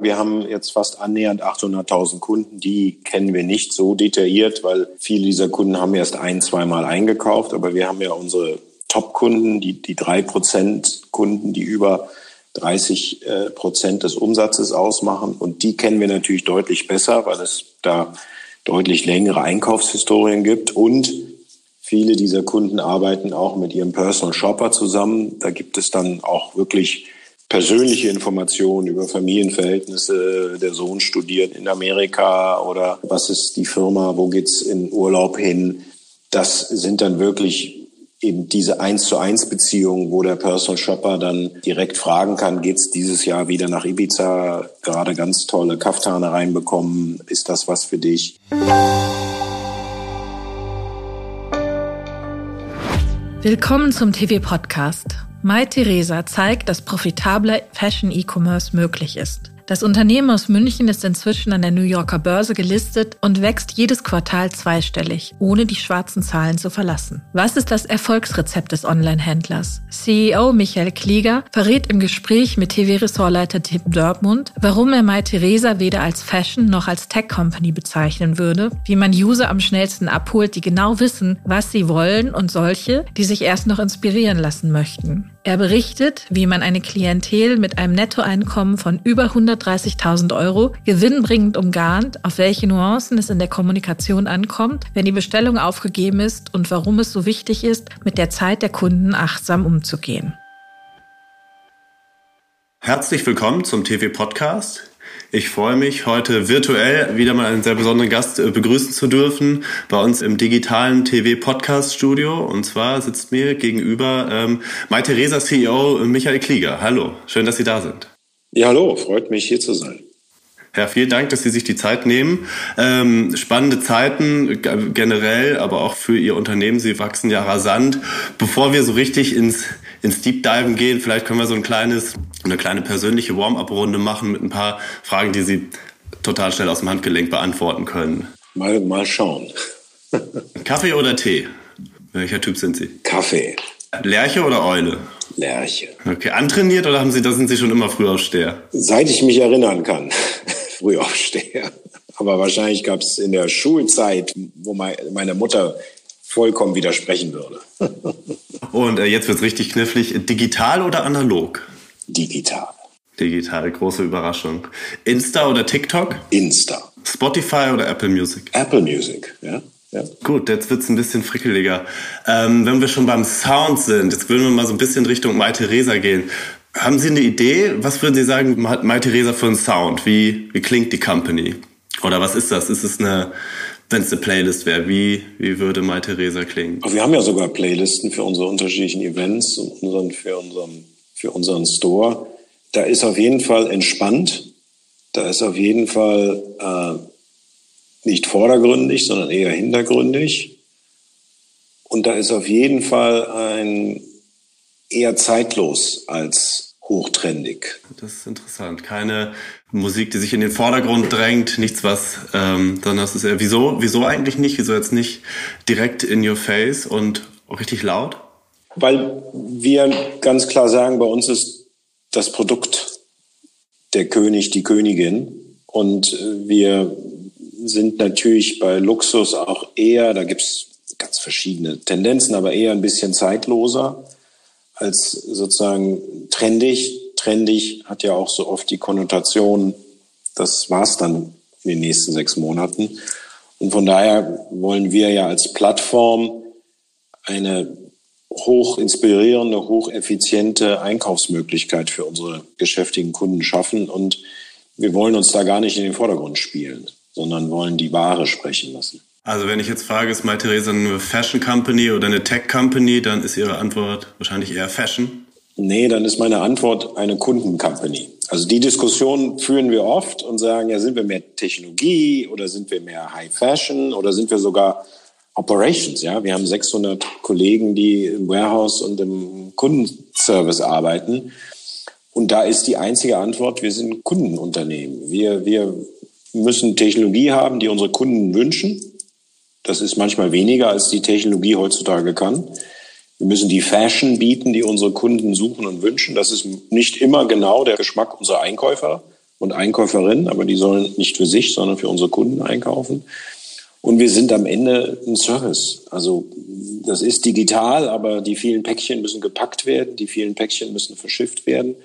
Wir haben jetzt fast annähernd 800.000 Kunden. Die kennen wir nicht so detailliert, weil viele dieser Kunden haben erst ein, zweimal eingekauft. Aber wir haben ja unsere Top-Kunden, die, die drei Prozent Kunden, die über 30 äh, Prozent des Umsatzes ausmachen. Und die kennen wir natürlich deutlich besser, weil es da deutlich längere Einkaufshistorien gibt. Und viele dieser Kunden arbeiten auch mit ihrem Personal Shopper zusammen. Da gibt es dann auch wirklich persönliche Informationen über Familienverhältnisse. Der Sohn studiert in Amerika oder was ist die Firma, wo geht's in Urlaub hin? Das sind dann wirklich eben diese eins zu eins Beziehung, wo der Personal Shopper dann direkt fragen kann, geht's dieses Jahr wieder nach Ibiza? Gerade ganz tolle Kaftane reinbekommen. Ist das was für dich? Willkommen zum TV-Podcast. Mai Theresa zeigt, dass profitabler Fashion-E-Commerce möglich ist. Das Unternehmen aus München ist inzwischen an der New Yorker Börse gelistet und wächst jedes Quartal zweistellig, ohne die schwarzen Zahlen zu verlassen. Was ist das Erfolgsrezept des Online-Händlers? CEO Michael Klieger verrät im Gespräch mit TV-Ressortleiter Tim Dörpmund, warum er My Theresa weder als Fashion noch als Tech-Company bezeichnen würde, wie man User am schnellsten abholt, die genau wissen, was sie wollen und solche, die sich erst noch inspirieren lassen möchten. Er berichtet, wie man eine Klientel mit einem Nettoeinkommen von über 130.000 Euro gewinnbringend umgarnt, auf welche Nuancen es in der Kommunikation ankommt, wenn die Bestellung aufgegeben ist und warum es so wichtig ist, mit der Zeit der Kunden achtsam umzugehen. Herzlich willkommen zum TV Podcast. Ich freue mich, heute virtuell wieder mal einen sehr besonderen Gast äh, begrüßen zu dürfen bei uns im digitalen TV-Podcast-Studio. Und zwar sitzt mir gegenüber ähm, Mai Theresa CEO Michael Klieger. Hallo, schön, dass Sie da sind. Ja, hallo, freut mich hier zu sein. Ja, vielen Dank, dass Sie sich die Zeit nehmen. Ähm, spannende Zeiten generell, aber auch für Ihr Unternehmen. Sie wachsen ja rasant. Bevor wir so richtig ins, ins Deep Diven gehen, vielleicht können wir so ein kleines, eine kleine persönliche Warm-up-Runde machen mit ein paar Fragen, die Sie total schnell aus dem Handgelenk beantworten können. Mal, mal schauen. Kaffee oder Tee? Welcher Typ sind Sie? Kaffee. Lerche oder Eule? Lerche. Okay, antrainiert oder haben Sie, da sind Sie schon immer Frühaufsteher? Seit ich mich erinnern kann. Frühaufsteher. Aber wahrscheinlich gab es in der Schulzeit, wo meine Mutter vollkommen widersprechen würde. Und äh, jetzt wird's richtig knifflig. Digital oder analog? Digital. Digital, große Überraschung. Insta oder TikTok? Insta. Spotify oder Apple Music? Apple Music, ja. Ja. Gut, jetzt wird's ein bisschen frickeliger. Ähm, wenn wir schon beim Sound sind, jetzt würden wir mal so ein bisschen Richtung Mai Theresa gehen. Haben Sie eine Idee? Was würden Sie sagen, hat Mai Theresa für einen Sound? Wie, wie klingt die Company? Oder was ist das? Ist es eine, wenn es eine Playlist wäre, wie, wie würde Mai Theresa klingen? Wir haben ja sogar Playlisten für unsere unterschiedlichen Events und unseren, für, unseren, für unseren Store. Da ist auf jeden Fall entspannt. Da ist auf jeden Fall äh, nicht vordergründig, sondern eher hintergründig. Und da ist auf jeden Fall ein eher zeitlos als hochtrendig. Das ist interessant. Keine Musik, die sich in den Vordergrund drängt, nichts was, ähm, sondern das ist eher, wieso, wieso eigentlich nicht? Wieso jetzt nicht direkt in your face und richtig laut? Weil wir ganz klar sagen, bei uns ist das Produkt der König, die Königin. Und wir sind natürlich bei Luxus auch eher, da gibt's ganz verschiedene Tendenzen, aber eher ein bisschen zeitloser als sozusagen trendig. Trendig hat ja auch so oft die Konnotation, das war's dann in den nächsten sechs Monaten. Und von daher wollen wir ja als Plattform eine hoch inspirierende, hocheffiziente Einkaufsmöglichkeit für unsere geschäftigen Kunden schaffen. Und wir wollen uns da gar nicht in den Vordergrund spielen, sondern wollen die Ware sprechen lassen. Also wenn ich jetzt frage, ist Mai Theresa eine Fashion Company oder eine Tech Company, dann ist Ihre Antwort wahrscheinlich eher Fashion. Nee, dann ist meine Antwort eine Kundencompany. Also die Diskussion führen wir oft und sagen, ja, sind wir mehr Technologie oder sind wir mehr High Fashion oder sind wir sogar Operations? Ja, wir haben 600 Kollegen, die im Warehouse und im Kundenservice arbeiten. Und da ist die einzige Antwort, wir sind Kundenunternehmen. Wir, wir müssen Technologie haben, die unsere Kunden wünschen. Das ist manchmal weniger, als die Technologie heutzutage kann. Wir müssen die Fashion bieten, die unsere Kunden suchen und wünschen. Das ist nicht immer genau der Geschmack unserer Einkäufer, und Einkäuferinnen, aber die sollen nicht für sich, sondern für unsere Kunden einkaufen. Und wir sind am Ende ein Service. Also das ist digital, aber die vielen Päckchen müssen gepackt werden, die vielen Päckchen müssen verschifft werden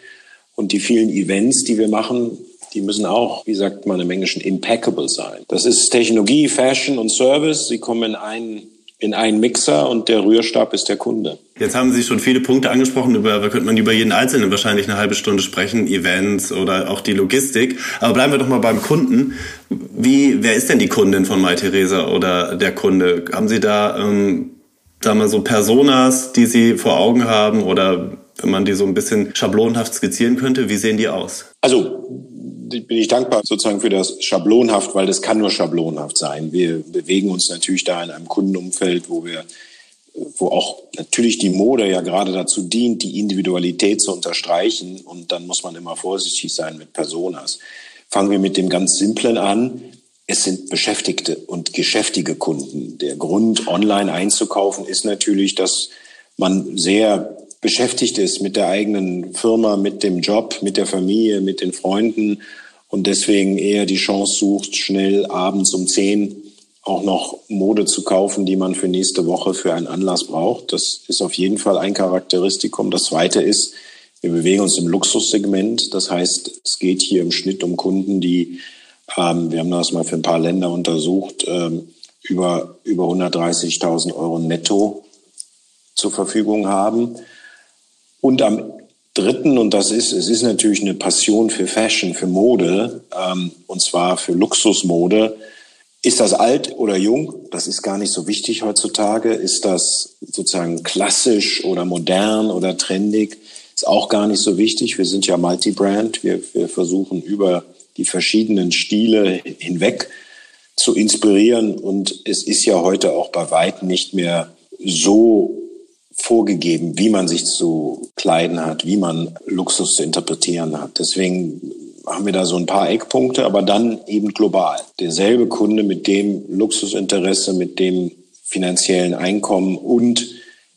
und die vielen Events, die wir machen, die müssen auch, wie sagt man im Englischen, impeccable sein. Das ist Technologie, Fashion und Service. Sie kommen in einen in einen Mixer und der Rührstab ist der Kunde. Jetzt haben Sie schon viele Punkte angesprochen, über da könnte man über jeden einzelnen wahrscheinlich eine halbe Stunde sprechen, Events oder auch die Logistik. Aber bleiben wir doch mal beim Kunden. Wie, wer ist denn die Kundin von Theresa oder der Kunde? Haben Sie da, ähm, sagen wir so Personas, die Sie vor Augen haben oder wenn man die so ein bisschen schablonhaft skizzieren könnte, wie sehen die aus? Also bin ich dankbar sozusagen für das Schablonhaft, weil das kann nur schablonhaft sein. Wir bewegen uns natürlich da in einem Kundenumfeld, wo wir, wo auch natürlich die Mode ja gerade dazu dient, die Individualität zu unterstreichen. Und dann muss man immer vorsichtig sein mit Personas. Fangen wir mit dem ganz Simplen an. Es sind beschäftigte und geschäftige Kunden. Der Grund, online einzukaufen, ist natürlich, dass man sehr beschäftigt ist mit der eigenen Firma, mit dem Job, mit der Familie, mit den Freunden und deswegen eher die Chance sucht, schnell abends um zehn auch noch Mode zu kaufen, die man für nächste Woche für einen Anlass braucht. Das ist auf jeden Fall ein Charakteristikum. Das zweite ist, wir bewegen uns im Luxussegment. Das heißt, es geht hier im Schnitt um Kunden, die, ähm, wir haben das mal für ein paar Länder untersucht, ähm, über, über 130.000 Euro netto zur Verfügung haben. Und am dritten, und das ist, es ist natürlich eine Passion für Fashion, für Mode, ähm, und zwar für Luxusmode. Ist das alt oder jung? Das ist gar nicht so wichtig heutzutage. Ist das sozusagen klassisch oder modern oder trendig? Ist auch gar nicht so wichtig. Wir sind ja Multibrand. Wir, wir versuchen über die verschiedenen Stile hinweg zu inspirieren. Und es ist ja heute auch bei weitem nicht mehr so vorgegeben, wie man sich zu kleiden hat, wie man Luxus zu interpretieren hat. Deswegen haben wir da so ein paar Eckpunkte, aber dann eben global. Derselbe Kunde mit dem Luxusinteresse, mit dem finanziellen Einkommen und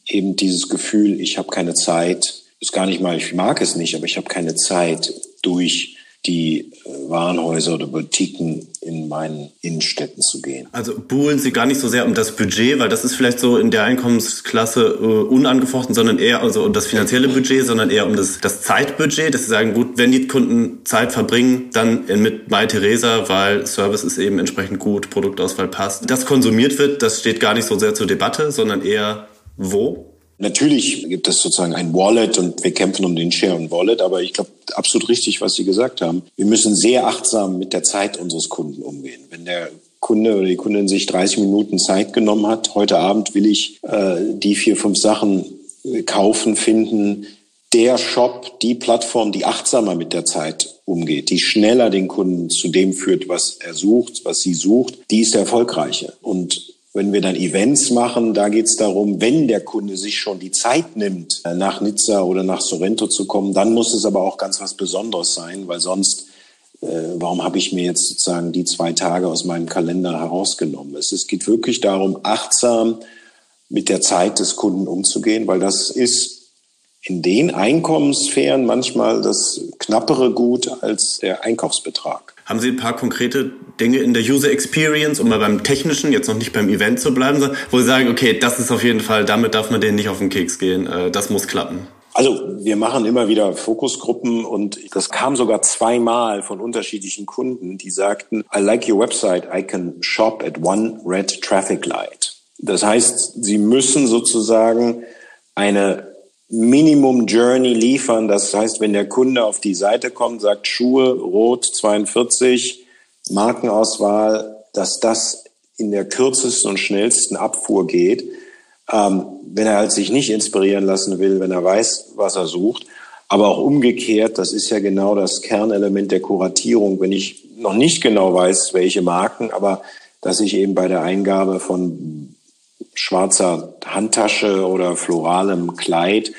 eben dieses Gefühl, ich habe keine Zeit, ist gar nicht mal, ich mag es nicht, aber ich habe keine Zeit durch die äh, Warenhäuser oder Boutiquen in meinen Innenstädten zu gehen. Also buhlen Sie gar nicht so sehr um das Budget, weil das ist vielleicht so in der Einkommensklasse äh, unangefochten, sondern eher also um das finanzielle Budget, sondern eher um das, das Zeitbudget, dass Sie sagen, gut, wenn die Kunden Zeit verbringen, dann mit Mai Theresa, weil Service ist eben entsprechend gut, Produktauswahl passt. Das konsumiert wird, das steht gar nicht so sehr zur Debatte, sondern eher wo? Natürlich gibt es sozusagen ein Wallet und wir kämpfen um den Share und Wallet, aber ich glaube absolut richtig, was Sie gesagt haben. Wir müssen sehr achtsam mit der Zeit unseres Kunden umgehen. Wenn der Kunde oder die Kundin sich 30 Minuten Zeit genommen hat, heute Abend will ich äh, die vier, fünf Sachen kaufen, finden, der Shop, die Plattform, die achtsamer mit der Zeit umgeht, die schneller den Kunden zu dem führt, was er sucht, was sie sucht, die ist der erfolgreiche. Und wenn wir dann Events machen, da geht es darum, wenn der Kunde sich schon die Zeit nimmt, äh, nach Nizza oder nach Sorrento zu kommen, dann muss es aber auch ganz was Besonderes sein, weil sonst, äh, warum habe ich mir jetzt sozusagen die zwei Tage aus meinem Kalender herausgenommen? Es, es geht wirklich darum, achtsam mit der Zeit des Kunden umzugehen, weil das ist in den Einkommenssphären manchmal das knappere Gut als der Einkaufsbetrag. Haben Sie ein paar konkrete Dinge in der User Experience, um mal beim Technischen, jetzt noch nicht beim Event zu bleiben, wo Sie sagen, okay, das ist auf jeden Fall, damit darf man denen nicht auf den Keks gehen, äh, das muss klappen? Also wir machen immer wieder Fokusgruppen und das kam sogar zweimal von unterschiedlichen Kunden, die sagten, I like your website, I can shop at one red traffic light. Das heißt, sie müssen sozusagen eine Minimum Journey liefern. Das heißt, wenn der Kunde auf die Seite kommt, sagt Schuhe rot 42, Markenauswahl, dass das in der kürzesten und schnellsten Abfuhr geht. Ähm, wenn er halt sich nicht inspirieren lassen will, wenn er weiß, was er sucht. Aber auch umgekehrt, das ist ja genau das Kernelement der Kuratierung, wenn ich noch nicht genau weiß, welche Marken, aber dass ich eben bei der Eingabe von schwarzer Handtasche oder floralem Kleid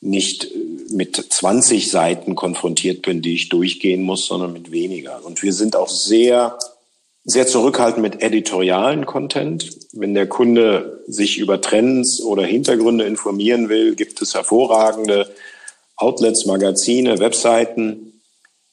nicht mit 20 Seiten konfrontiert bin, die ich durchgehen muss, sondern mit weniger. Und wir sind auch sehr, sehr zurückhaltend mit editorialen Content. Wenn der Kunde sich über Trends oder Hintergründe informieren will, gibt es hervorragende Outlets, Magazine, Webseiten.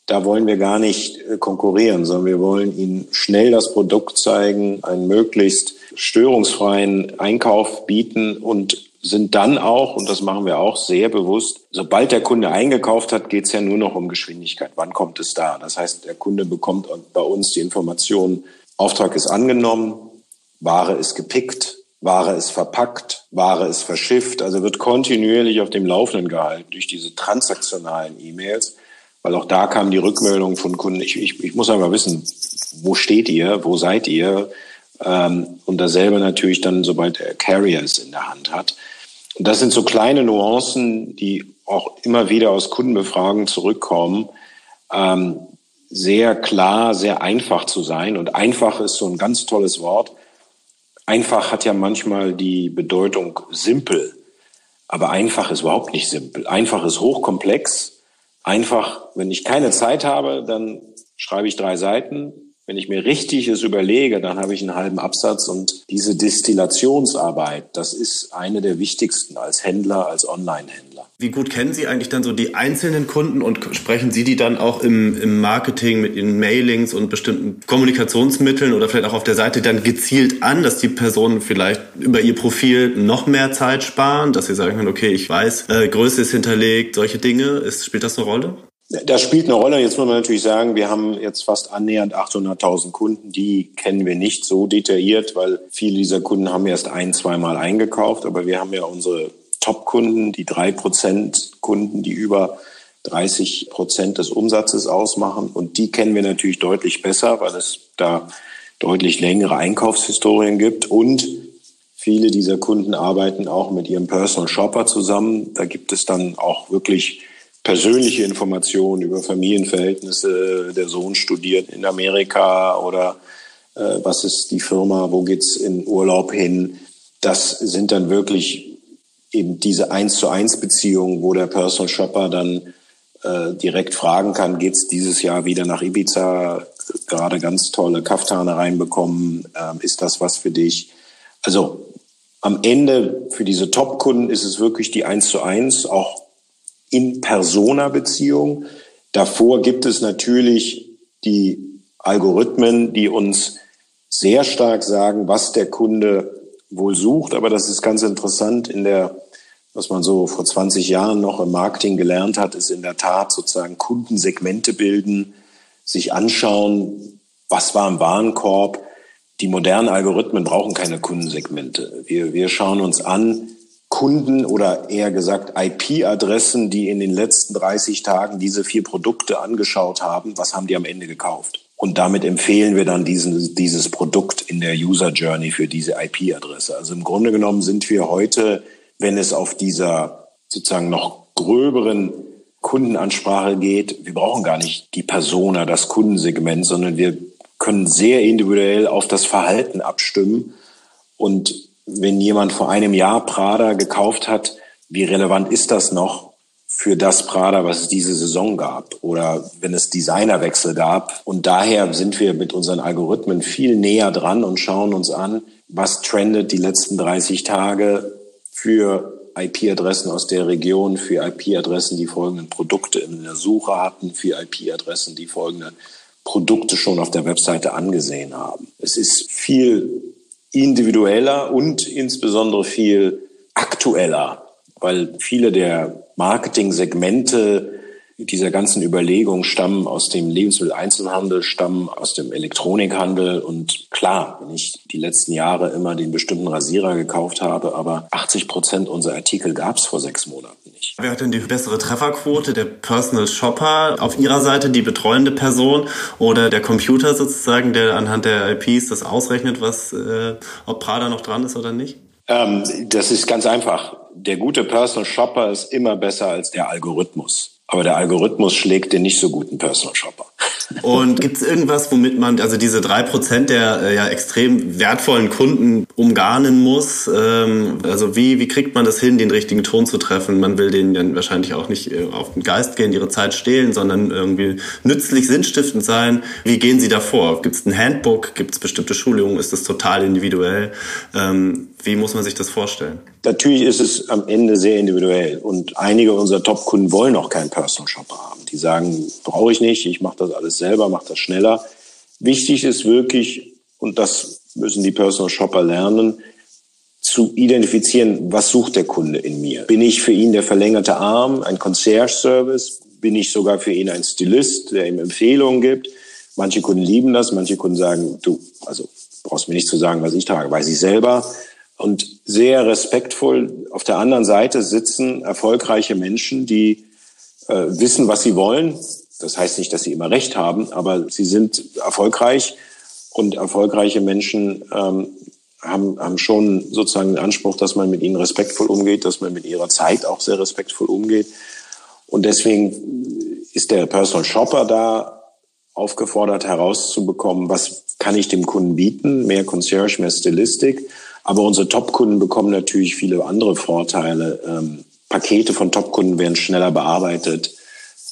da wollen wir gar nicht äh, konkurrieren, sondern wir wollen ihnen schnell das Produkt zeigen, einen möglichst störungsfreien Einkauf bieten und sind dann auch, und das machen wir auch sehr bewusst, sobald der Kunde eingekauft hat, geht es ja nur noch um Geschwindigkeit. Wann kommt es da? Das heißt, der Kunde bekommt bei uns die Information, Auftrag ist angenommen, Ware ist gepickt, Ware ist verpackt, Ware ist verschifft, also wird kontinuierlich auf dem Laufenden gehalten durch diese transaktionalen E-Mails, weil auch da kam die Rückmeldung von Kunden, ich, ich, ich muss einmal wissen, wo steht ihr, wo seid ihr? Ähm, und dasselbe natürlich dann, sobald der Carrier es in der Hand hat. Und das sind so kleine Nuancen, die auch immer wieder aus Kundenbefragen zurückkommen, ähm, sehr klar, sehr einfach zu sein. Und einfach ist so ein ganz tolles Wort. Einfach hat ja manchmal die Bedeutung simpel, aber einfach ist überhaupt nicht simpel. Einfach ist hochkomplex. Einfach, wenn ich keine Zeit habe, dann schreibe ich drei Seiten. Wenn ich mir richtig es überlege, dann habe ich einen halben Absatz und diese Destillationsarbeit, das ist eine der wichtigsten als Händler, als Online-Händler. Wie gut kennen Sie eigentlich dann so die einzelnen Kunden und sprechen Sie die dann auch im, im Marketing mit Ihren Mailings und bestimmten Kommunikationsmitteln oder vielleicht auch auf der Seite dann gezielt an, dass die Personen vielleicht über ihr Profil noch mehr Zeit sparen, dass sie sagen können, okay, ich weiß, äh, Größe ist hinterlegt, solche Dinge. Ist, spielt das eine Rolle? Das spielt eine Rolle. Jetzt muss man natürlich sagen, wir haben jetzt fast annähernd 800.000 Kunden. Die kennen wir nicht so detailliert, weil viele dieser Kunden haben erst ein, zweimal eingekauft. Aber wir haben ja unsere Top-Kunden, die drei Prozent Kunden, die über 30 Prozent des Umsatzes ausmachen. Und die kennen wir natürlich deutlich besser, weil es da deutlich längere Einkaufshistorien gibt. Und viele dieser Kunden arbeiten auch mit ihrem Personal Shopper zusammen. Da gibt es dann auch wirklich persönliche Informationen über Familienverhältnisse. Der Sohn studiert in Amerika oder äh, was ist die Firma, wo geht's in Urlaub hin. Das sind dann wirklich eben diese eins zu eins Beziehung, wo der Personal Shopper dann äh, direkt fragen kann, geht's dieses Jahr wieder nach Ibiza? Gerade ganz tolle Kaftane reinbekommen. Ähm, ist das was für dich? Also am Ende für diese Top-Kunden ist es wirklich die eins zu eins, auch in Persona-Beziehung. Davor gibt es natürlich die Algorithmen, die uns sehr stark sagen, was der Kunde wohl sucht, aber das ist ganz interessant in der, was man so vor 20 Jahren noch im Marketing gelernt hat, ist in der Tat sozusagen Kundensegmente bilden, sich anschauen, was war im Warenkorb. Die modernen Algorithmen brauchen keine Kundensegmente. Wir, wir schauen uns an, Kunden oder eher gesagt IP-Adressen, die in den letzten 30 Tagen diese vier Produkte angeschaut haben, was haben die am Ende gekauft? Und damit empfehlen wir dann diesen, dieses Produkt in der User Journey für diese IP-Adresse. Also im Grunde genommen sind wir heute, wenn es auf dieser sozusagen noch gröberen Kundenansprache geht, wir brauchen gar nicht die Persona, das Kundensegment, sondern wir können sehr individuell auf das Verhalten abstimmen. Und wenn jemand vor einem Jahr Prada gekauft hat, wie relevant ist das noch für das Prada, was es diese Saison gab oder wenn es Designerwechsel gab. Und daher sind wir mit unseren Algorithmen viel näher dran und schauen uns an, was trendet die letzten 30 Tage für IP-Adressen aus der Region, für IP-Adressen, die folgenden Produkte in der Suche hatten, für IP-Adressen, die folgende Produkte schon auf der Webseite angesehen haben. Es ist viel individueller und insbesondere viel aktueller, weil viele der Marketing-Segmente dieser ganzen Überlegungen stammen aus dem Lebensmitteleinzelhandel, stammen aus dem Elektronikhandel. Und klar, wenn ich die letzten Jahre immer den bestimmten Rasierer gekauft habe, aber 80 Prozent unserer Artikel gab es vor sechs Monaten nicht. Wer hat denn die bessere Trefferquote? Der Personal Shopper auf Ihrer Seite, die betreuende Person oder der Computer sozusagen, der anhand der IPs das ausrechnet, was, äh, ob Prada noch dran ist oder nicht? Ähm, das ist ganz einfach. Der gute Personal Shopper ist immer besser als der Algorithmus. Aber der Algorithmus schlägt den nicht so guten Personal Shopper. Und gibt es irgendwas, womit man also diese drei Prozent der äh, ja extrem wertvollen Kunden umgarnen muss? Ähm, also wie, wie kriegt man das hin, den richtigen Ton zu treffen? Man will denen dann wahrscheinlich auch nicht äh, auf den Geist gehen, ihre Zeit stehlen, sondern irgendwie nützlich, sinnstiftend sein. Wie gehen Sie davor? Gibt es ein Handbook? Gibt es bestimmte Schulungen? Ist das total individuell? Ähm, Wie muss man sich das vorstellen? Natürlich ist es am Ende sehr individuell und einige unserer Top-Kunden wollen auch keinen Personal Shopper haben. Die sagen, brauche ich nicht, ich mache das alles selber, mache das schneller. Wichtig ist wirklich, und das müssen die Personal Shopper lernen, zu identifizieren, was sucht der Kunde in mir. Bin ich für ihn der verlängerte Arm, ein Concierge-Service? Bin ich sogar für ihn ein Stilist, der ihm Empfehlungen gibt? Manche Kunden lieben das, manche Kunden sagen, du, also brauchst mir nicht zu sagen, was ich trage, weiß ich selber und sehr respektvoll. Auf der anderen Seite sitzen erfolgreiche Menschen, die äh, wissen, was sie wollen. Das heißt nicht, dass sie immer recht haben, aber sie sind erfolgreich und erfolgreiche Menschen ähm, haben, haben schon sozusagen den Anspruch, dass man mit ihnen respektvoll umgeht, dass man mit ihrer Zeit auch sehr respektvoll umgeht. Und deswegen ist der Personal Shopper da aufgefordert herauszubekommen, was kann ich dem Kunden bieten, mehr Concierge, mehr Stilistik aber unsere Top-Kunden bekommen natürlich viele andere Vorteile. Ähm, Pakete von Top-Kunden werden schneller bearbeitet.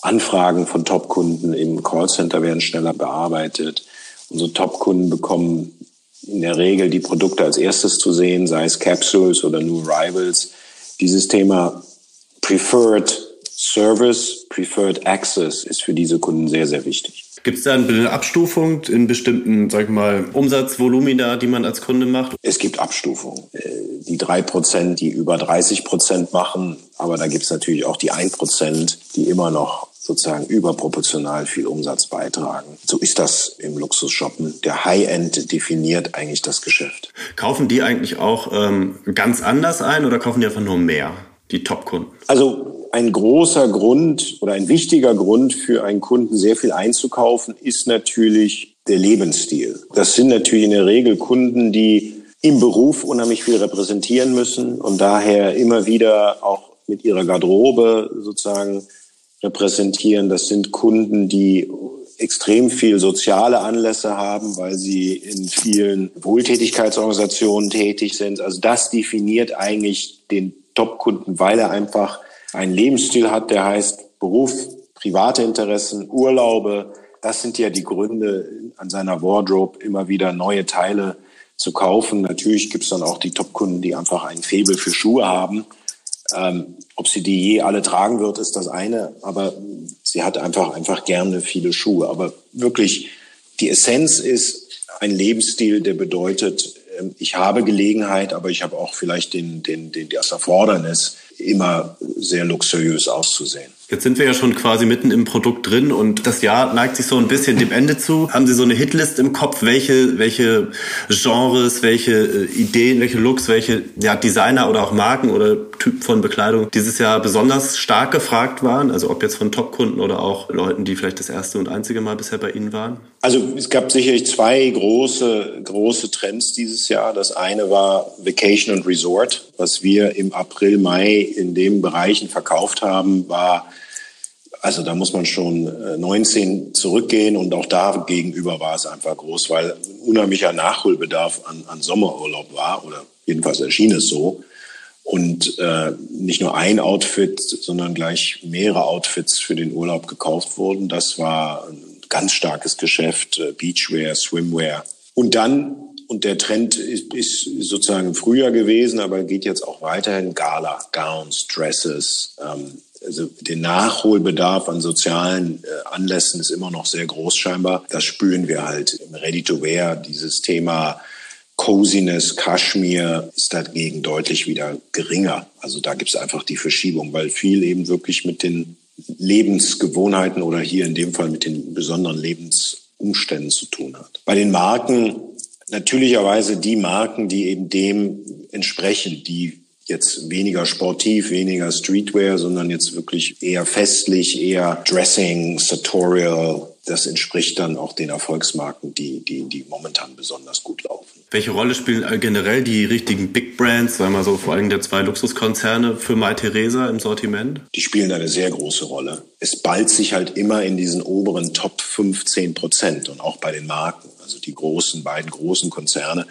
Anfragen von Top-Kunden im Callcenter werden schneller bearbeitet. Unsere Top-Kunden bekommen in der Regel die Produkte als erstes zu sehen, sei es Capsules oder New Arrivals. Dieses Thema Preferred Service, Preferred Access ist für diese Kunden sehr, sehr wichtig. Gibt es da eine Abstufung in bestimmten, sag ich mal, Umsatzvolumina, die man als Kunde macht? Es gibt Abstufungen. Äh, die drei Prozent, die über 30 Prozent machen, aber da gibt es natürlich auch die ein Prozent, die immer noch sozusagen überproportional viel Umsatz beitragen. So ist das im Luxusshoppen. Der High-End definiert eigentlich das Geschäft. Kaufen die eigentlich auch ähm, ganz anders ein oder kaufen die einfach nur mehr, die Top-Kunden? Also ein großer Grund oder ein wichtiger Grund für einen Kunden sehr viel einzukaufen ist natürlich der Lebensstil. Das sind natürlich in der Regel Kunden, die im Beruf unheimlich viel repräsentieren müssen und daher immer wieder auch mit ihrer Garderobe sozusagen repräsentieren. Das sind Kunden, die extrem viel soziale Anlässe haben, weil sie in vielen Wohltätigkeitsorganisationen tätig sind. Also das definiert eigentlich den Top-Kunden, weil er einfach einen Lebensstil hat, der heißt Beruf, private Interessen, Urlaube. Das sind ja die Gründe, an seiner Wardrobe immer wieder neue Teile zu kaufen. Natürlich gibt es dann auch die Top-Kunden, die einfach ein Faible für Schuhe haben. Ähm, ob sie die je alle tragen wird, ist das eine, aber sie hat einfach, einfach gerne viele Schuhe. Aber wirklich, die Essenz ist ein Lebensstil, der bedeutet, ich habe Gelegenheit, aber ich habe auch vielleicht den, den, den, das Erfordernis, immer sehr luxuriös auszusehen. Jetzt sind wir ja schon quasi mitten im Produkt drin und das Jahr neigt sich so ein bisschen dem Ende zu. Haben Sie so eine Hitlist im Kopf, welche, welche Genres, welche äh, Ideen, welche Looks, welche ja, Designer oder auch Marken oder Typen von Bekleidung dieses Jahr besonders stark gefragt waren? Also ob jetzt von Top-Kunden oder auch Leuten, die vielleicht das erste und einzige Mal bisher bei Ihnen waren? Also es gab sicherlich zwei große, große Trends dieses Jahr. Das eine war Vacation und Resort. Was wir im April, Mai in den Bereichen verkauft haben, war also da muss man schon 19 äh, zurückgehen und auch da gegenüber war es einfach groß, weil unheimlicher Nachholbedarf an, an Sommerurlaub war oder jedenfalls erschien es so. Und äh, nicht nur ein Outfit, sondern gleich mehrere Outfits für den Urlaub gekauft wurden. Das war ein ganz starkes Geschäft, äh, Beachwear, Swimwear. Und dann, und der Trend ist, ist sozusagen früher gewesen, aber geht jetzt auch weiterhin, Gala, Gowns, Dresses, ähm, also der Nachholbedarf an sozialen äh, Anlässen ist immer noch sehr groß scheinbar. Das spüren wir halt im Ready-to-Wear. Dieses Thema Coziness, Kaschmir ist dagegen deutlich wieder geringer. Also da gibt es einfach die Verschiebung, weil viel eben wirklich mit den Lebensgewohnheiten oder hier in dem Fall mit den besonderen Lebensumständen zu tun hat. Bei den Marken natürlicherweise die Marken, die eben dem entsprechen, die jetzt weniger sportiv, weniger Streetwear, sondern jetzt wirklich eher festlich, eher Dressing, Sartorial. Das entspricht dann auch den Erfolgsmarken, die, die, die momentan besonders gut laufen. Welche Rolle spielen generell die richtigen Big Brands, sagen wir so vor allem der zwei Luxuskonzerne für Mai Theresa im Sortiment? Die spielen eine sehr große Rolle. Es ballt sich halt immer in diesen oberen Top 15 Prozent und auch bei den Marken. Also die großen, beiden großen Konzerne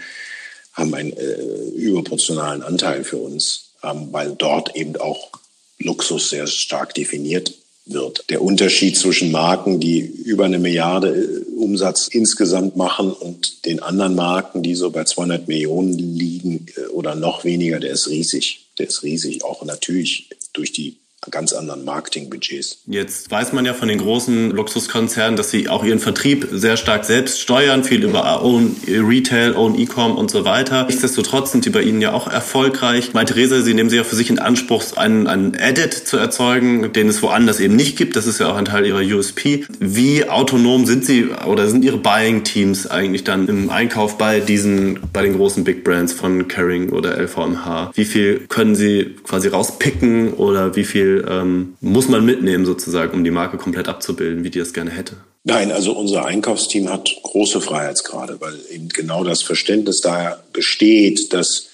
haben einen äh, überproportionalen Anteil für uns, ähm, weil dort eben auch Luxus sehr stark definiert wird. Der Unterschied zwischen Marken, die über eine Milliarde äh, Umsatz insgesamt machen und den anderen Marken, die so bei 200 Millionen liegen äh, oder noch weniger, der ist riesig. Der ist riesig, auch natürlich durch die ganz anderen Marketingbudgets. Jetzt weiß man ja von den großen Luxuskonzernen, dass sie auch ihren Vertrieb sehr stark selbst steuern, viel über Own Retail, Own E-Com und so weiter. Nichtsdestotrotz sind die bei Ihnen ja auch erfolgreich. Bei Theresa, Sie nehmen sie ja für sich in Anspruch, einen, einen Edit zu erzeugen, den es woanders eben nicht gibt. Das ist ja auch ein Teil Ihrer USP. Wie autonom sind Sie oder sind Ihre Buying-Teams eigentlich dann im Einkauf bei diesen, bei den großen Big Brands von Caring oder LVMH? Wie viel können Sie quasi rauspicken oder wie viel ähm, muss man mitnehmen sozusagen, um die Marke komplett abzubilden, wie die es gerne hätte? Nein, also unser Einkaufsteam hat große Freiheitsgrade, weil eben genau das Verständnis daher besteht, dass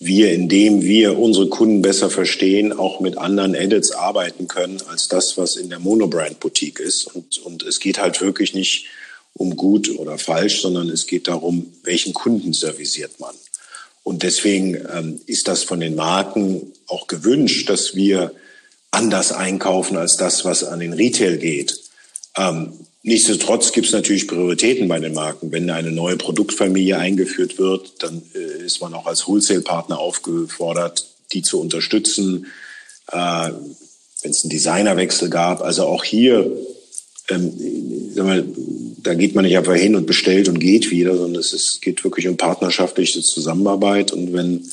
wir, indem wir unsere Kunden besser verstehen, auch mit anderen Edits arbeiten können, als das, was in der Monobrand-Boutique ist. Und, und es geht halt wirklich nicht um gut oder falsch, sondern es geht darum, welchen Kunden servisiert man. Und deswegen ähm, ist das von den Marken auch gewünscht, dass wir anders einkaufen als das, was an den Retail geht. Ähm, nichtsdestotrotz gibt es natürlich Prioritäten bei den Marken. Wenn eine neue Produktfamilie eingeführt wird, dann äh, ist man auch als Wholesale-Partner aufgefordert, die zu unterstützen. Äh, Wenn es einen Designerwechsel gab, also auch hier, ähm, mal, da geht man nicht einfach hin und bestellt und geht wieder, sondern es ist, geht wirklich um partnerschaftliche Zusammenarbeit. Und wenn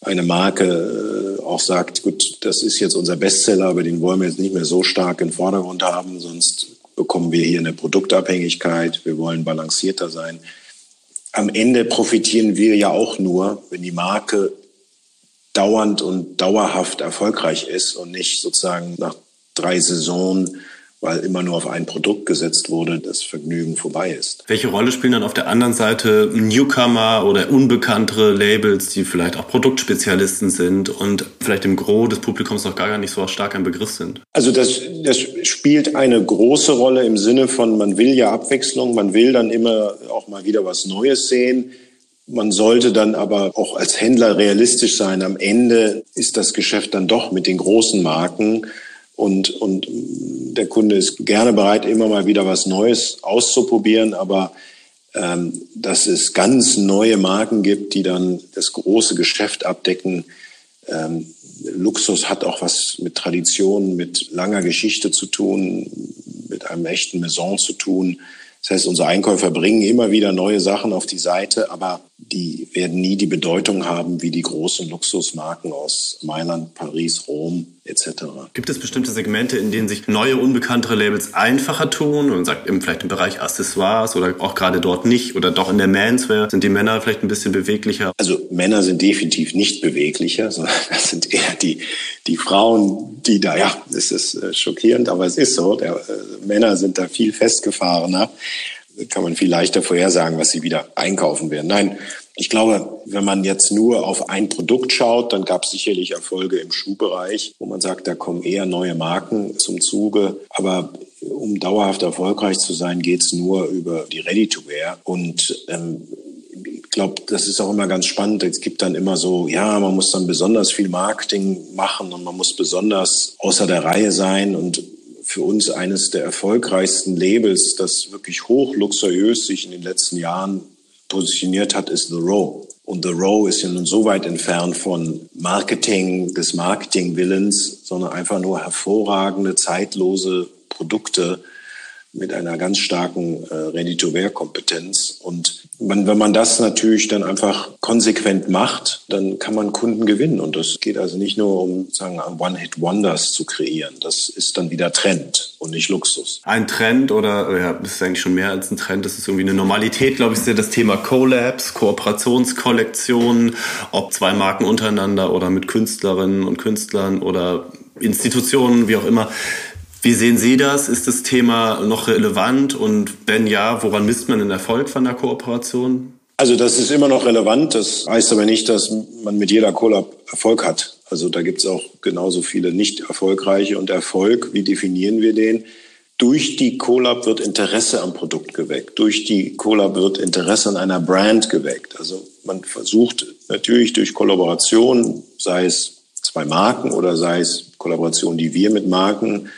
eine Marke äh, auch sagt, gut, das ist jetzt unser Bestseller, aber den wollen wir jetzt nicht mehr so stark im Vordergrund haben, sonst bekommen wir hier eine Produktabhängigkeit, wir wollen balancierter sein. Am Ende profitieren wir ja auch nur, wenn die Marke dauernd und dauerhaft erfolgreich ist und nicht sozusagen nach drei Saisonen weil immer nur auf ein Produkt gesetzt wurde, das Vergnügen vorbei ist. Welche Rolle spielen dann auf der anderen Seite Newcomer oder unbekanntere Labels, die vielleicht auch Produktspezialisten sind und vielleicht im Gros des Publikums noch gar nicht so stark ein Begriff sind? Also das, das spielt eine große Rolle im Sinne von, man will ja Abwechslung, man will dann immer auch mal wieder was Neues sehen. Man sollte dann aber auch als Händler realistisch sein. Am Ende ist das Geschäft dann doch mit den großen Marken und, und der Kunde ist gerne bereit, immer mal wieder was Neues auszuprobieren, aber ähm, dass es ganz neue Marken gibt, die dann das große Geschäft abdecken. Ähm, Luxus hat auch was mit Tradition, mit langer Geschichte zu tun, mit einem echten Maison zu tun. Das heißt, unsere Einkäufer bringen immer wieder neue Sachen auf die Seite, aber die werden nie die Bedeutung haben wie die großen Luxusmarken aus Mailand, Paris, Rom etc. Gibt es bestimmte Segmente, in denen sich neue, unbekanntere Labels einfacher tun? Und sagt eben vielleicht im Bereich Accessoires oder auch gerade dort nicht oder doch in der Manswear sind die Männer vielleicht ein bisschen beweglicher? Also Männer sind definitiv nicht beweglicher, sondern das sind eher die, die Frauen, die da, ja, es ist äh, schockierend, aber es ist so, der, äh, Männer sind da viel festgefahrener kann man viel leichter vorhersagen, was sie wieder einkaufen werden. Nein, ich glaube, wenn man jetzt nur auf ein Produkt schaut, dann gab es sicherlich Erfolge im Schuhbereich, wo man sagt, da kommen eher neue Marken zum Zuge. Aber um dauerhaft erfolgreich zu sein, geht es nur über die Ready-to-Wear. Und ähm, ich glaube, das ist auch immer ganz spannend. Es gibt dann immer so, ja, man muss dann besonders viel Marketing machen und man muss besonders außer der Reihe sein. Und für uns eines der erfolgreichsten Labels, das wirklich hochluxuriös sich in den letzten Jahren positioniert hat, ist The Row. Und The Row ist ja nun so weit entfernt von Marketing, des Marketingwillens, sondern einfach nur hervorragende, zeitlose Produkte mit einer ganz starken äh, Ready-to-Wear-Kompetenz. Und man, wenn man das natürlich dann einfach konsequent macht, dann kann man Kunden gewinnen. Und das geht also nicht nur um, sagen, One-Hit-Wonders zu kreieren. Das ist dann wieder Trend und nicht Luxus. Ein Trend oder, ja, das ist eigentlich schon mehr als ein Trend. Das ist irgendwie eine Normalität, glaube ich, ist ja das Thema Collabs, Kooperationskollektionen, ob zwei Marken untereinander oder mit Künstlerinnen und Künstlern oder Institutionen, wie auch immer. Wie sehen Sie das? Ist das Thema noch relevant? Und wenn ja, woran misst man den Erfolg von der Kooperation? Also das ist immer noch relevant. Das heißt aber nicht, dass man mit jeder Collab Erfolg hat. Also da gibt es auch genauso viele nicht erfolgreiche. Und Erfolg, wie definieren wir den? Durch die Collab wird Interesse am Produkt geweckt. Durch die Collab wird Interesse an einer Brand geweckt. Also man versucht natürlich durch Kollaboration, sei es zwei Marken oder sei es Kollaboration, die wir mit Marken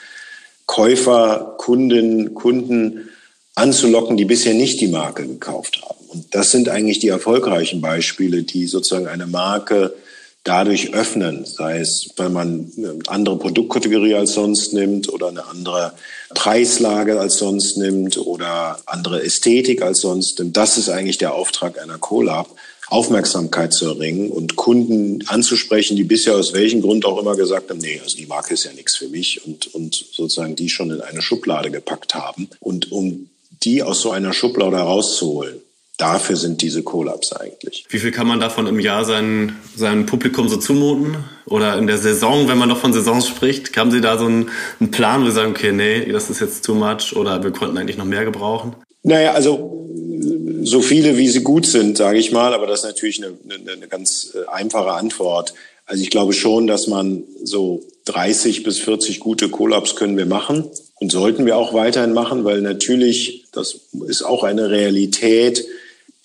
Käufer, Kundinnen, Kunden anzulocken, die bisher nicht die Marke gekauft haben. Und das sind eigentlich die erfolgreichen Beispiele, die sozusagen eine Marke dadurch öffnen, sei es, weil man eine andere Produktkategorie als sonst nimmt oder eine andere Preislage als sonst nimmt oder andere Ästhetik als sonst nimmt. Das ist eigentlich der Auftrag einer Collab, Aufmerksamkeit zu erringen und Kunden anzusprechen, die bisher aus welchem Grund auch immer gesagt haben, nee, also die Marke ist ja nichts für mich und, und sozusagen die schon in eine Schublade gepackt haben. Und um die aus so einer Schublade rauszuholen, dafür sind diese Collabs eigentlich. Wie viel kann man davon im Jahr sein, seinem Publikum so zumuten? Oder in der Saison, wenn man noch von Saisons spricht, haben Sie da so einen, einen Plan, wo Sie sagen, okay, nee, das ist jetzt too much oder wir konnten eigentlich noch mehr gebrauchen? Naja, also so viele, wie sie gut sind, sage ich mal, aber das ist natürlich eine, eine, eine ganz äh, einfache Antwort. Also ich glaube schon, dass man so 30 bis 40 gute Collabs können wir machen und sollten wir auch weiterhin machen, weil natürlich, das ist auch eine Realität,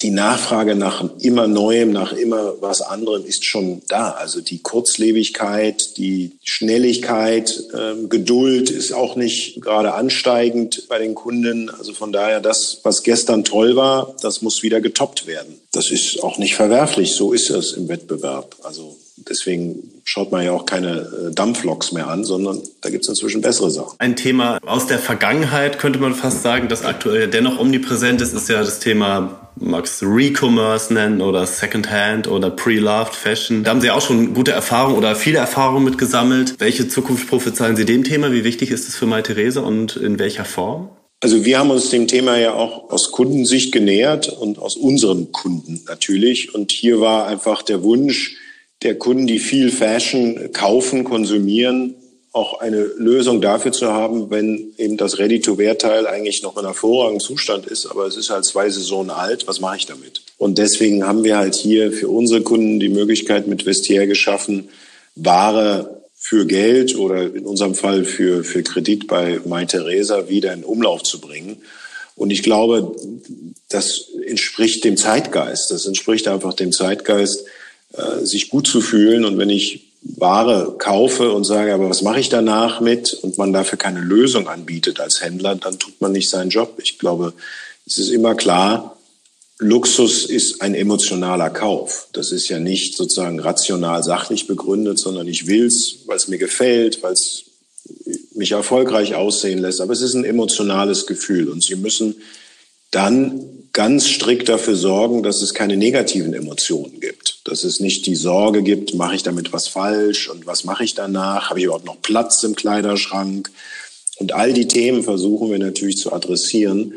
die Nachfrage nach immer Neuem, nach immer was anderem ist schon da. Also die Kurzlebigkeit, die Schnelligkeit, ähm, Geduld ist auch nicht gerade ansteigend bei den Kunden. Also von daher, das, was gestern toll war, das muss wieder getoppt werden. Das ist auch nicht verwerflich. So ist es im Wettbewerb. Also deswegen schaut man ja auch keine äh, Dampfloks mehr an, sondern da gibt es inzwischen bessere Sachen. Ein Thema aus der Vergangenheit könnte man fast sagen, das aktuell dennoch omnipräsent ist, ist ja das Thema magst Re-Commerce nennen oder Secondhand oder Pre-Loved Fashion. Da haben Sie auch schon gute Erfahrungen oder viele Erfahrungen mit gesammelt. Welche Zukunft prophezeien Sie dem Thema? Wie wichtig ist es für Mai Therese und in welcher Form? Also wir haben uns dem Thema ja auch aus Kundensicht genähert und aus unseren Kunden natürlich. Und hier war einfach der Wunsch, der Kunden, die viel Fashion kaufen, konsumieren, auch eine Lösung dafür zu haben, wenn eben das Ready-to-Wear-Teil eigentlich noch in hervorragendem Zustand ist, aber es ist halt zwei Saisonen alt, was mache ich damit? Und deswegen haben wir halt hier für unsere Kunden die Möglichkeit mit Vestiaire geschaffen, Ware für Geld oder in unserem Fall für, für Kredit bei My Theresa wieder in Umlauf zu bringen. Und ich glaube, das entspricht dem Zeitgeist. Das entspricht einfach dem Zeitgeist, äh, sich gut zu fühlen. Und wenn ich Ware kaufe und sage, aber was mache ich danach mit und man dafür keine Lösung anbietet als Händler, dann tut man nicht seinen Job. Ich glaube, es ist immer klar, Luxus ist ein emotionaler Kauf. Das ist ja nicht sozusagen rational sachlich begründet, sondern ich will's, weil es mir gefällt, weil es mich erfolgreich aussehen lässt. Aber es ist ein emotionales Gefühl und Sie müssen dann ganz strikt dafür sorgen, dass es keine negativen Emotionen gibt. Dass es nicht die Sorge gibt, mache ich damit was falsch und was mache ich danach? Habe ich überhaupt noch Platz im Kleiderschrank? Und all die Themen versuchen wir natürlich zu adressieren.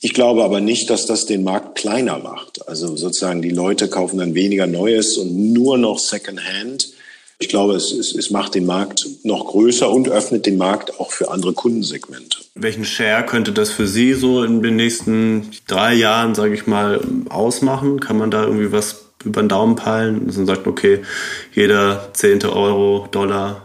Ich glaube aber nicht, dass das den Markt kleiner macht. Also sozusagen die Leute kaufen dann weniger Neues und nur noch Secondhand. Ich glaube, es, es, es macht den Markt noch größer und öffnet den Markt auch für andere Kundensegmente. Welchen Share könnte das für Sie so in den nächsten drei Jahren, sage ich mal, ausmachen? Kann man da irgendwie was über den Daumen peilen, man sagt, okay, jeder zehnte Euro, Dollar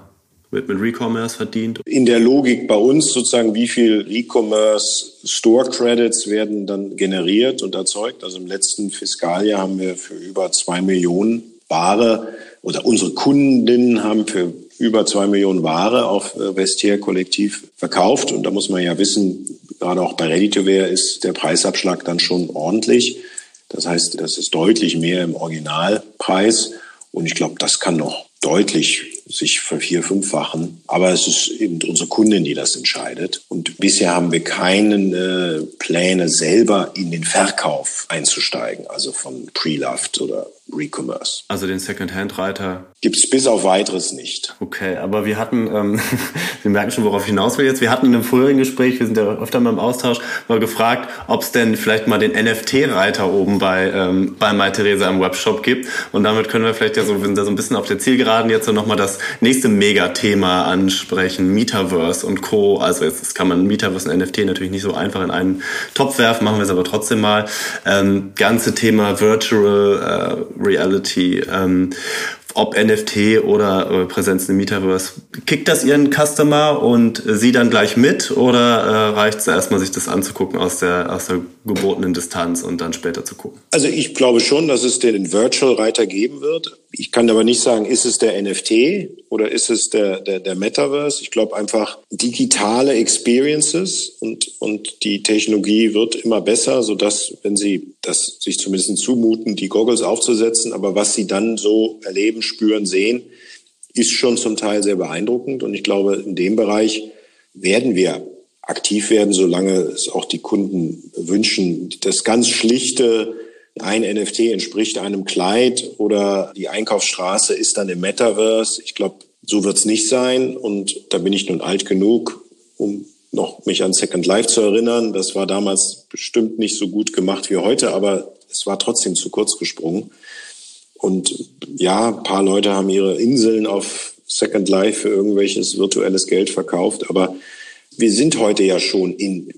wird mit Recommerce verdient? In der Logik bei uns sozusagen, wie viel Recommerce Store Credits werden dann generiert und erzeugt? Also im letzten Fiskaljahr haben wir für über zwei Millionen Ware oder unsere Kundinnen haben für über zwei Millionen Ware auf äh, Vestiaire Kollektiv verkauft. Und da muss man ja wissen, gerade auch bei Ready-to-Wear ist der Preisabschlag dann schon ordentlich. Das heißt, das ist deutlich mehr im Originalpreis. Und ich glaube, das kann noch deutlich sich vervier, fünffachen. Aber es ist eben unsere Kundin, die das entscheidet. Und bisher haben wir keine äh, Pläne, selber in den Verkauf einzusteigen, also von Pre-Loved oder Recommerce. Also den Second-Hand-Reiter? Gibt es bis auf weiteres nicht. Okay, aber wir hatten, ähm, wir merken schon, worauf ich hinaus will jetzt. Wir hatten in einem früheren Gespräch, wir sind ja öfter mal im Austausch, mal gefragt, ob es denn vielleicht mal den NFT-Reiter oben bei, ähm, bei MyTheresa im Webshop gibt. Und damit können wir vielleicht ja so, wir sind da so ein bisschen auf der Zielgeraden jetzt so nochmal das nächste Megathema ansprechen, Metaverse und Co. Also jetzt kann man Metaverse und NFT natürlich nicht so einfach in einen Topf werfen, machen wir es aber trotzdem mal. Ähm, ganze Thema Virtual äh, Reality, ähm, ob NFT oder äh, Präsenz im Metaverse. Kickt das Ihren Customer und Sie dann gleich mit oder äh, reicht es erstmal, sich das anzugucken aus der, aus der gebotenen Distanz und dann später zu gucken? Also ich glaube schon, dass es den Virtual-Reiter geben wird. Ich kann aber nicht sagen, ist es der NFT oder ist es der, der, der Metaverse? Ich glaube einfach digitale Experiences und, und die Technologie wird immer besser, sodass, wenn Sie das sich zumindest zumuten, die Goggles aufzusetzen, aber was Sie dann so erleben, spüren, sehen, ist schon zum Teil sehr beeindruckend. Und ich glaube, in dem Bereich werden wir aktiv werden, solange es auch die Kunden wünschen. Das ganz schlichte, ein NFT entspricht einem Kleid oder die Einkaufsstraße ist dann im Metaverse. Ich glaube, so wird es nicht sein. Und da bin ich nun alt genug, um noch mich an Second Life zu erinnern. Das war damals bestimmt nicht so gut gemacht wie heute, aber es war trotzdem zu kurz gesprungen. Und ja, ein paar Leute haben ihre Inseln auf Second Life für irgendwelches virtuelles Geld verkauft, aber wir sind heute ja schon in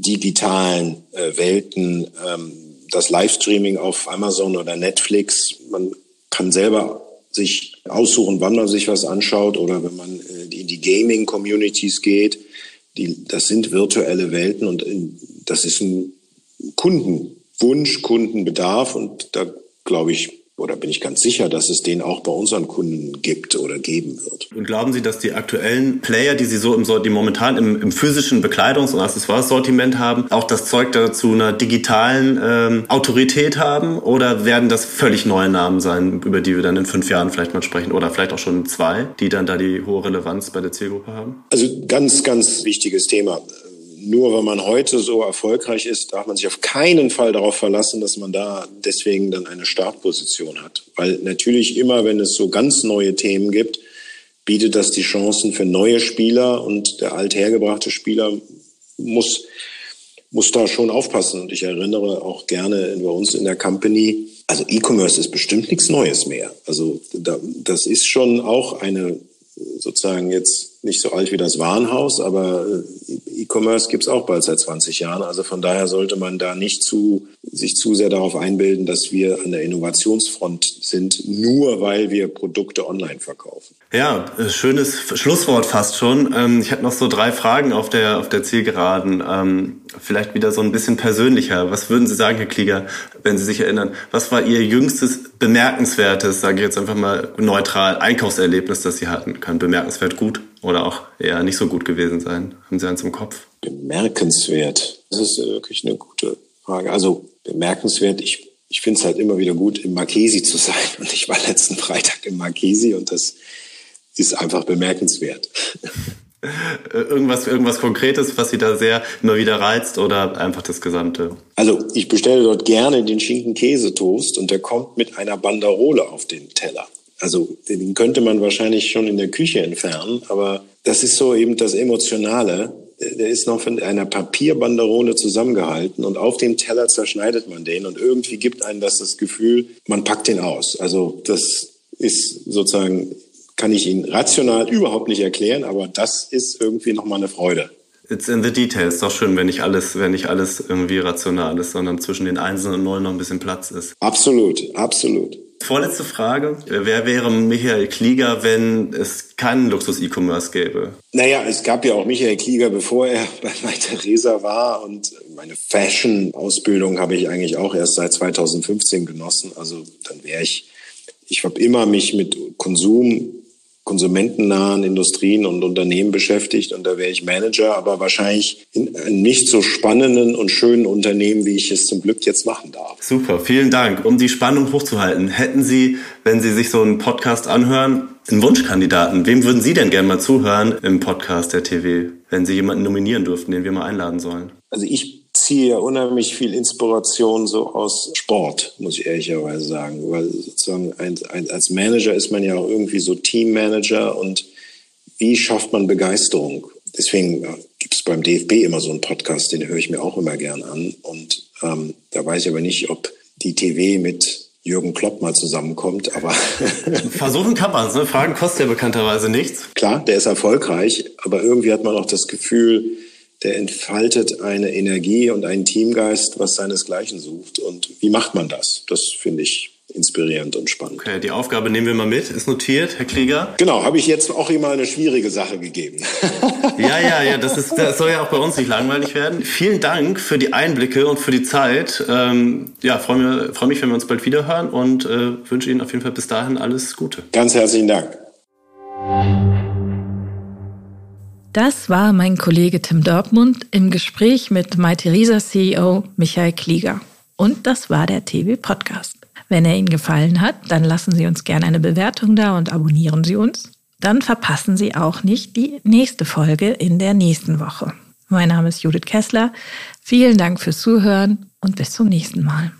digitalen äh, Welten. Ähm, das Livestreaming auf Amazon oder Netflix, man kann selber sich aussuchen, wann man sich was anschaut oder wenn man äh, in die Gaming-Communities geht. Die, das sind virtuelle Welten und in, das ist ein Kundenwunsch, Kundenbedarf und da glaube ich, oder bin ich ganz sicher, dass es den auch bei unseren Kunden gibt oder geben wird. Und glauben Sie, dass die aktuellen Player, die Sie so im, die momentan im, im physischen Bekleidungs- und Accessoires-Sortiment haben, auch das Zeug dazu einer digitalen ähm, Autorität haben? Oder werden das völlig neue Namen sein, über die wir dann in fünf Jahren vielleicht mal sprechen? Oder vielleicht auch schon zwei, die dann da die hohe Relevanz bei der Zielgruppe haben? Also ganz, ganz wichtiges Thema nur weil man heute so erfolgreich ist, darf man sich auf keinen Fall darauf verlassen, dass man da deswegen dann eine Startposition hat. Weil natürlich immer, wenn es so ganz neue Themen gibt, bietet das die Chancen für neue Spieler und der althergebrachte Spieler muss, muss da schon aufpassen. Und ich erinnere auch gerne bei uns in der Company, also E-Commerce ist bestimmt nichts Neues mehr. Also da, das ist schon auch eine sozusagen jetzt nicht so alt wie das Warenhaus, aber äh, E-Commerce gibt's auch bald seit 20 Jahren. Also von daher sollte man da nicht zu, sich zu sehr darauf einbilden, dass wir an der Innovationsfront sind, nur weil wir Produkte online verkaufen. Ja, äh, schönes Schlusswort fast schon. Ähm, ich hätte noch so drei Fragen auf der, auf der Zielgeraden. Ähm, vielleicht wieder so ein bisschen persönlicher. Was würden Sie sagen, Herr Klieger, wenn Sie sich erinnern? Was war Ihr jüngstes bemerkenswertes, sage ich jetzt einfach mal neutral, Einkaufserlebnis, das Sie hatten? Kann bemerkenswert gut oder auch eher nicht so gut gewesen sein. Haben Sie eins im Kopf? Bemerkenswert. Das ist wirklich eine gute Frage. Also bemerkenswert, ich, ich finde es halt immer wieder gut, im Marchesi zu sein. Und ich war letzten Freitag im Marchesi und das ist einfach bemerkenswert. irgendwas, irgendwas Konkretes, was Sie da sehr immer wieder reizt oder einfach das Gesamte? Also ich bestelle dort gerne den Schinken-Käse-Toast und der kommt mit einer Banderole auf den Teller. Also den könnte man wahrscheinlich schon in der Küche entfernen, aber das ist so eben das Emotionale. Der ist noch von einer Papierbanderole zusammengehalten und auf dem Teller zerschneidet man den und irgendwie gibt einem das das Gefühl, man packt den aus. Also das ist sozusagen, kann ich Ihnen rational überhaupt nicht erklären, aber das ist irgendwie nochmal eine Freude. It's in the details. Doch schön, wenn nicht alles, wenn nicht alles irgendwie rational ist, sondern zwischen den Einsen und Nullen noch ein bisschen Platz ist. Absolut, absolut. Vorletzte Frage. Wer wäre Michael Klieger, wenn es keinen Luxus-E-Commerce gäbe? Naja, es gab ja auch Michael Klieger, bevor er bei Theresa war. Und meine Fashion-Ausbildung habe ich eigentlich auch erst seit 2015 genossen. Also dann wäre ich, ich habe immer mich mit Konsum konsumentennahen Industrien und Unternehmen beschäftigt und da wäre ich Manager, aber wahrscheinlich in nicht so spannenden und schönen Unternehmen, wie ich es zum Glück jetzt machen darf. Super, vielen Dank. Um die Spannung hochzuhalten, hätten Sie, wenn Sie sich so einen Podcast anhören, einen Wunschkandidaten? Wem würden Sie denn gerne mal zuhören im Podcast der TV, wenn Sie jemanden nominieren dürften, den wir mal einladen sollen? Also ich ziehe unheimlich viel Inspiration so aus Sport, muss ich ehrlicherweise sagen. Weil sozusagen ein, ein, als Manager ist man ja auch irgendwie so Teammanager und wie schafft man Begeisterung? Deswegen gibt es beim DFB immer so einen Podcast, den höre ich mir auch immer gern an. Und ähm, da weiß ich aber nicht, ob die TV mit Jürgen Klopp mal zusammenkommt, aber versuchen kann man es. Ne? Fragen kostet ja bekannterweise nichts. Klar, der ist erfolgreich, aber irgendwie hat man auch das Gefühl, der entfaltet eine Energie und einen Teamgeist, was seinesgleichen sucht. Und wie macht man das? Das finde ich inspirierend und spannend. Okay, die Aufgabe nehmen wir mal mit. Ist notiert, Herr Klieger? Genau, habe ich jetzt auch immer eine schwierige Sache gegeben. ja, ja, ja, das, ist, das soll ja auch bei uns nicht langweilig werden. Vielen Dank für die Einblicke und für die Zeit. Ähm, ja, freue mich, freu mich, wenn wir uns bald wieder hören und äh, wünsche Ihnen auf jeden Fall bis dahin alles Gute. Ganz herzlichen Dank. Das war mein Kollege Tim Dortmund im Gespräch mit MyTheresa CEO Michael Klieger. Und das war der TV Podcast. Wenn er Ihnen gefallen hat, dann lassen Sie uns gerne eine Bewertung da und abonnieren Sie uns. Dann verpassen Sie auch nicht die nächste Folge in der nächsten Woche. Mein Name ist Judith Kessler. Vielen Dank fürs Zuhören und bis zum nächsten Mal.